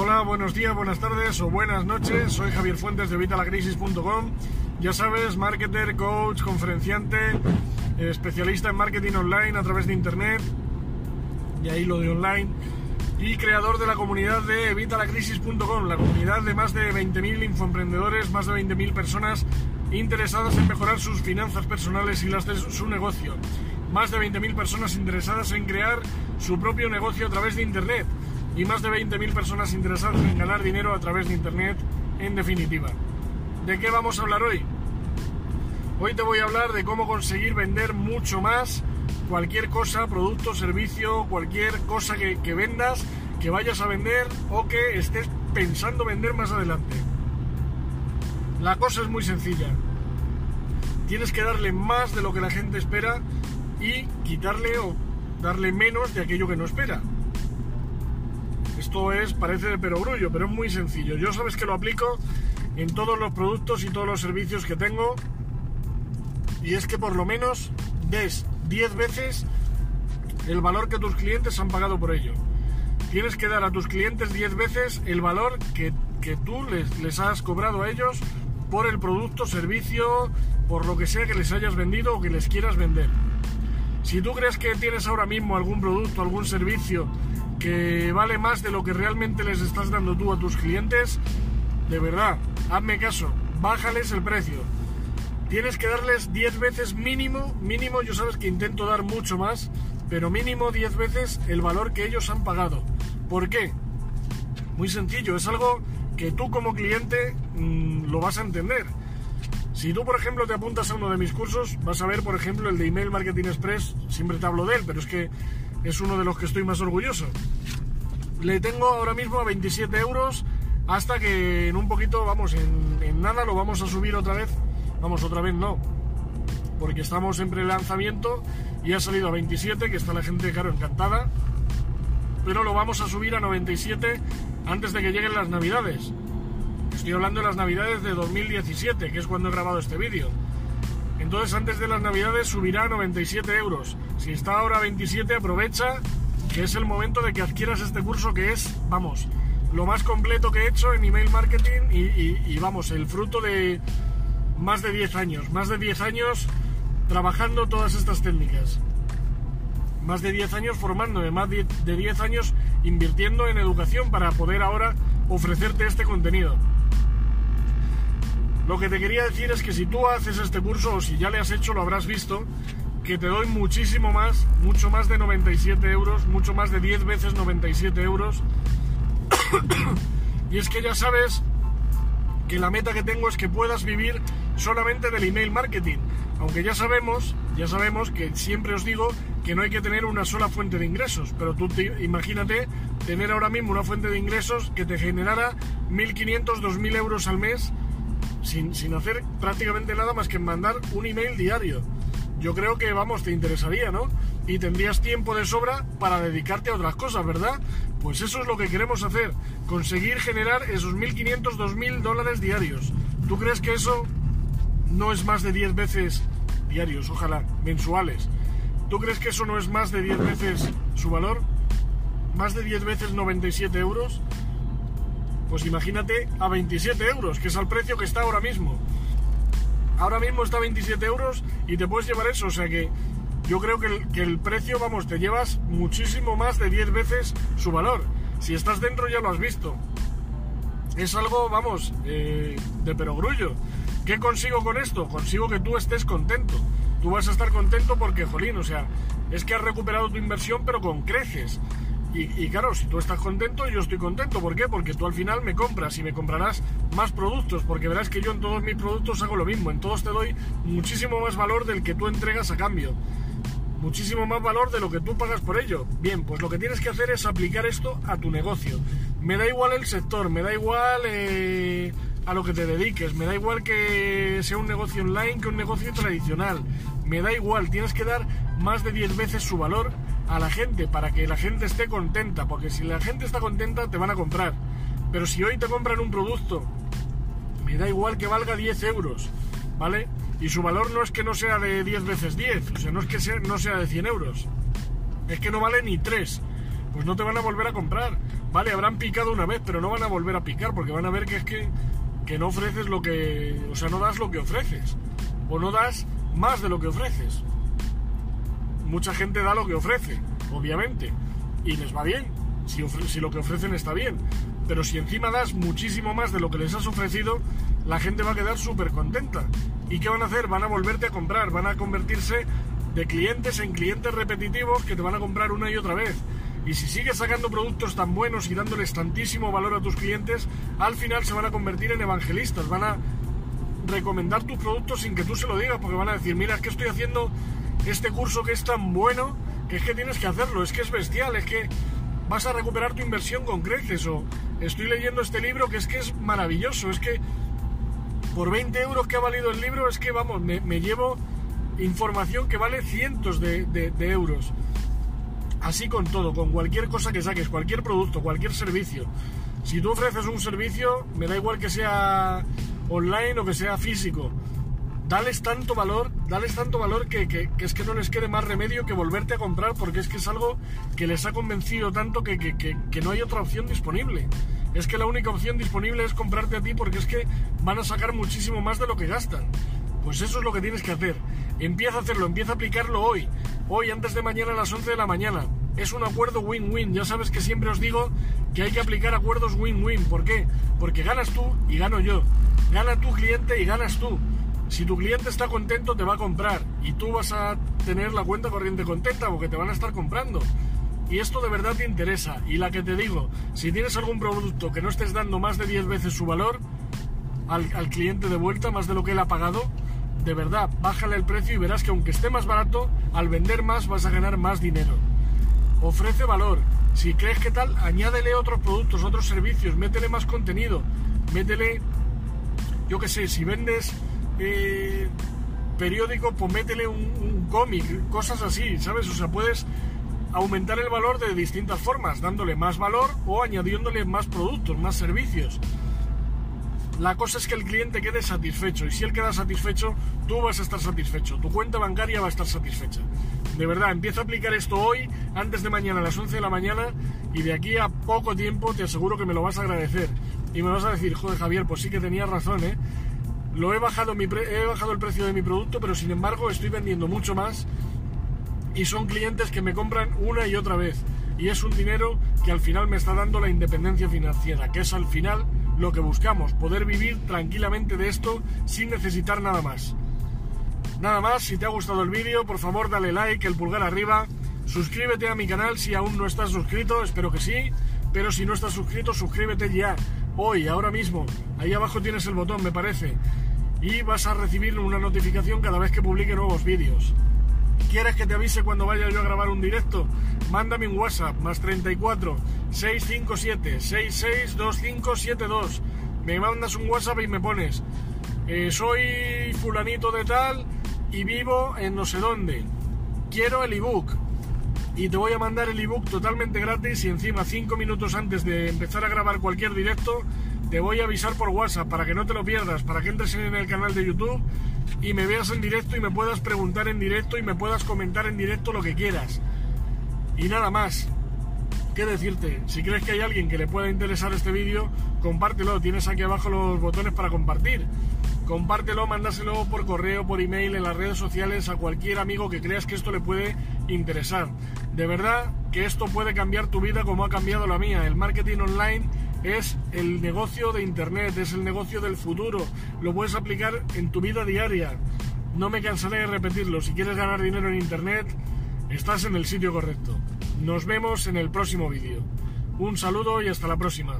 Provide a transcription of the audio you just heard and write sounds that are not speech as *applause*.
Hola, buenos días, buenas tardes o buenas noches. Soy Javier Fuentes de Vitalacrisis.com. Ya sabes, marketer, coach, conferenciante, especialista en marketing online a través de internet. Y ahí lo de online. Y creador de la comunidad de Vitalacrisis.com, la comunidad de más de 20.000 infoemprendedores, más de 20.000 personas interesadas en mejorar sus finanzas personales y las de su negocio. Más de 20.000 personas interesadas en crear su propio negocio a través de internet y más de 20.000 personas interesadas en ganar dinero a través de Internet, en definitiva. ¿De qué vamos a hablar hoy? Hoy te voy a hablar de cómo conseguir vender mucho más cualquier cosa, producto, servicio, cualquier cosa que, que vendas, que vayas a vender o que estés pensando vender más adelante. La cosa es muy sencilla. Tienes que darle más de lo que la gente espera y quitarle o darle menos de aquello que no espera. Esto es, parece de perogrullo, pero es muy sencillo. Yo sabes que lo aplico en todos los productos y todos los servicios que tengo. Y es que por lo menos des 10 veces el valor que tus clientes han pagado por ello. Tienes que dar a tus clientes 10 veces el valor que, que tú les, les has cobrado a ellos por el producto, servicio, por lo que sea que les hayas vendido o que les quieras vender. Si tú crees que tienes ahora mismo algún producto, algún servicio que vale más de lo que realmente les estás dando tú a tus clientes, de verdad, hazme caso, bájales el precio. Tienes que darles 10 veces mínimo, mínimo, yo sabes que intento dar mucho más, pero mínimo 10 veces el valor que ellos han pagado. ¿Por qué? Muy sencillo, es algo que tú como cliente mmm, lo vas a entender. Si tú, por ejemplo, te apuntas a uno de mis cursos, vas a ver, por ejemplo, el de Email Marketing Express, siempre te hablo de él, pero es que es uno de los que estoy más orgulloso. Le tengo ahora mismo a 27 euros hasta que en un poquito, vamos, en, nada lo vamos a subir otra vez. Vamos, otra vez no, porque estamos en pre-lanzamiento y ha salido a 27, que está la gente, claro, encantada. Pero lo vamos a subir a 97 antes de que lleguen las navidades. Estoy hablando de las navidades de 2017, que es cuando he grabado este vídeo. Entonces antes de las navidades subirá a 97 euros. Si está ahora a 27, aprovecha que es el momento de que adquieras este curso que es, vamos, lo más completo que he hecho en email marketing y, y, y vamos, el fruto de más de 10 años. Más de 10 años trabajando todas estas técnicas. Más de 10 años formándome, más de 10 años invirtiendo en educación para poder ahora ofrecerte este contenido. Lo que te quería decir es que si tú haces este curso o si ya le has hecho lo habrás visto, que te doy muchísimo más, mucho más de 97 euros, mucho más de 10 veces 97 euros. *coughs* y es que ya sabes que la meta que tengo es que puedas vivir solamente del email marketing. Aunque ya sabemos, ya sabemos que siempre os digo que no hay que tener una sola fuente de ingresos, pero tú te, imagínate tener ahora mismo una fuente de ingresos que te generara 1.500, 2.000 euros al mes sin, sin hacer prácticamente nada más que mandar un email diario. Yo creo que, vamos, te interesaría, ¿no? Y tendrías tiempo de sobra para dedicarte a otras cosas, ¿verdad? Pues eso es lo que queremos hacer, conseguir generar esos 1.500, 2.000 dólares diarios. ¿Tú crees que eso no es más de 10 veces diarios, ojalá, mensuales? ¿Tú crees que eso no es más de 10 veces su valor? ¿Más de 10 veces 97 euros? Pues imagínate a 27 euros, que es el precio que está ahora mismo. Ahora mismo está a 27 euros y te puedes llevar eso, o sea que yo creo que el, que el precio, vamos, te llevas muchísimo más de 10 veces su valor. Si estás dentro ya lo has visto. Es algo, vamos, eh, de perogrullo. ¿Qué consigo con esto? Consigo que tú estés contento. Tú vas a estar contento porque, jolín, o sea, es que has recuperado tu inversión pero con creces. Y, claro, si tú estás contento, yo estoy contento. ¿Por qué? Porque tú al final me compras y me comprarás más productos, porque verás que yo en todos mis productos hago lo mismo. En todos te doy muchísimo más valor del que tú entregas a cambio. Muchísimo más valor de lo que tú pagas por ello. Bien, pues lo que tienes que hacer es aplicar esto a tu negocio. Me da igual el sector, me da igual eh, a lo que te dediques, me da igual que sea un negocio online que un negocio tradicional. Me da igual, tienes que dar más de 10 veces su valor a la gente para que la gente esté contenta, porque si la gente está contenta te van a comprar. Pero si hoy te compran un producto, me da igual que valga 10 euros, ¿vale? Y su valor no es que no sea de 10 veces 10, o sea, no es que no sea de 100 euros, es que no vale ni 3, pues no te van a volver a comprar. vale, habrán picado una vez, pero no van a volver a picar porque van a ver que es que, que no ofreces lo que, o sea, no das lo que ofreces o no das más de lo que ofreces. Mucha gente da lo que ofrece, obviamente, y les va bien, si, lo que ofrecen está bien, pero si encima das muchísimo más de lo que les has ofrecido, la gente va a quedar súper contenta. ¿Y qué van a hacer? Van a volverte a comprar, van a convertirse de clientes en clientes repetitivos que te van a comprar una y otra vez. Y si sigues sacando productos tan buenos y dándoles tantísimo valor a tus clientes, al final se van a convertir en evangelistas, van a recomendar tus productos sin que tú se lo digas, porque van a decir, mira, es que estoy haciendo este curso que es tan bueno, que es que tienes que hacerlo, es que es bestial, es que vas a recuperar tu inversión con creces, o estoy leyendo este libro que es que es maravilloso, es que por 20 euros que ha valido el libro, es que vamos, me, llevo información que vale cientos de, de euros. Así con todo, con cualquier cosa que saques, cualquier producto, cualquier servicio. Si tú ofreces un servicio, me da igual que sea online o que sea físico, dales tanto valor, dales tanto valor que, que, es que no les quede más remedio que volverte a comprar porque es que es algo que les ha convencido tanto que, que, no hay otra opción disponible. Es que la única opción disponible es comprarte a ti porque es que van a sacar muchísimo más de lo que gastan. Pues eso es lo que tienes que hacer. Empieza a hacerlo, empieza a aplicarlo hoy. Hoy, antes de mañana a las 11 de la mañana. Es un acuerdo win-win. Ya sabes que siempre os digo que hay que aplicar acuerdos win-win. ¿Por qué? Porque ganas tú y gano yo. Gana tu cliente y ganas tú. Si tu cliente está contento, te va a comprar y tú vas a tener la cuenta corriente contenta porque te van a estar comprando. Y esto de verdad te interesa. Y la que te digo, si tienes algún producto que no estés dando más de 10 veces su valor al, cliente de vuelta, más de lo que él ha pagado, de verdad, bájale el precio y verás que aunque esté más barato, al vender más vas a ganar más dinero. Ofrece valor. Si crees que tal, añádele otros productos, otros servicios, métele más contenido, métele, yo qué sé, si vendes eh, periódico, pues métele un, cómic, cosas así, ¿sabes? O sea, puedes aumentar el valor de distintas formas, dándole más valor o añadiéndole más productos, más servicios. La cosa es que el cliente quede satisfecho y si él queda satisfecho, tú vas a estar satisfecho, tu cuenta bancaria va a estar satisfecha. De verdad, empieza a aplicar esto hoy, antes de mañana a las 11 de la mañana y de aquí a poco tiempo te aseguro que me lo vas a agradecer. Y me vas a decir, joder Javier, pues sí que tenías razón, ¿eh? Lo he bajado, mi he bajado el precio de mi producto, pero sin embargo estoy vendiendo mucho más y son clientes que me compran una y otra vez. Y es un dinero que al final me está dando la independencia financiera, que es al final lo que buscamos, poder vivir tranquilamente de esto sin necesitar nada más. Nada más, si te ha gustado el vídeo, por favor dale like, el pulgar arriba, suscríbete a mi canal si aún no estás suscrito, espero que sí, pero si no estás suscrito, suscríbete ya, hoy, ahora mismo, ahí abajo tienes el botón, me parece y vas a recibir una notificación cada vez que publique nuevos vídeos. ¿Quieres que te avise cuando vaya yo a grabar un directo? Mándame un WhatsApp, más 34 657 662572. Me mandas un WhatsApp y me pones, eh, soy fulanito de tal y vivo en no sé dónde. Quiero el ebook. Y te voy a mandar el ebook totalmente gratis y encima 5 minutos antes de empezar a grabar cualquier directo te voy a avisar por WhatsApp para que no te lo pierdas, para que entres en el canal de YouTube y me veas en directo y me puedas preguntar en directo y me puedas comentar en directo lo que quieras. Y nada más. ¿Qué decirte? Si crees que hay alguien que le pueda interesar este vídeo, compártelo. Tienes aquí abajo los botones para compartir. Compártelo, mándaselo por correo, por email, en las redes sociales a cualquier amigo que creas que esto le puede interesar. De verdad que esto puede cambiar tu vida como ha cambiado la mía. El marketing online es el negocio de Internet, es el negocio del futuro. Lo puedes aplicar en tu vida diaria. No me cansaré de repetirlo. Si quieres ganar dinero en Internet, estás en el sitio correcto. Nos vemos en el próximo vídeo. Un saludo y hasta la próxima.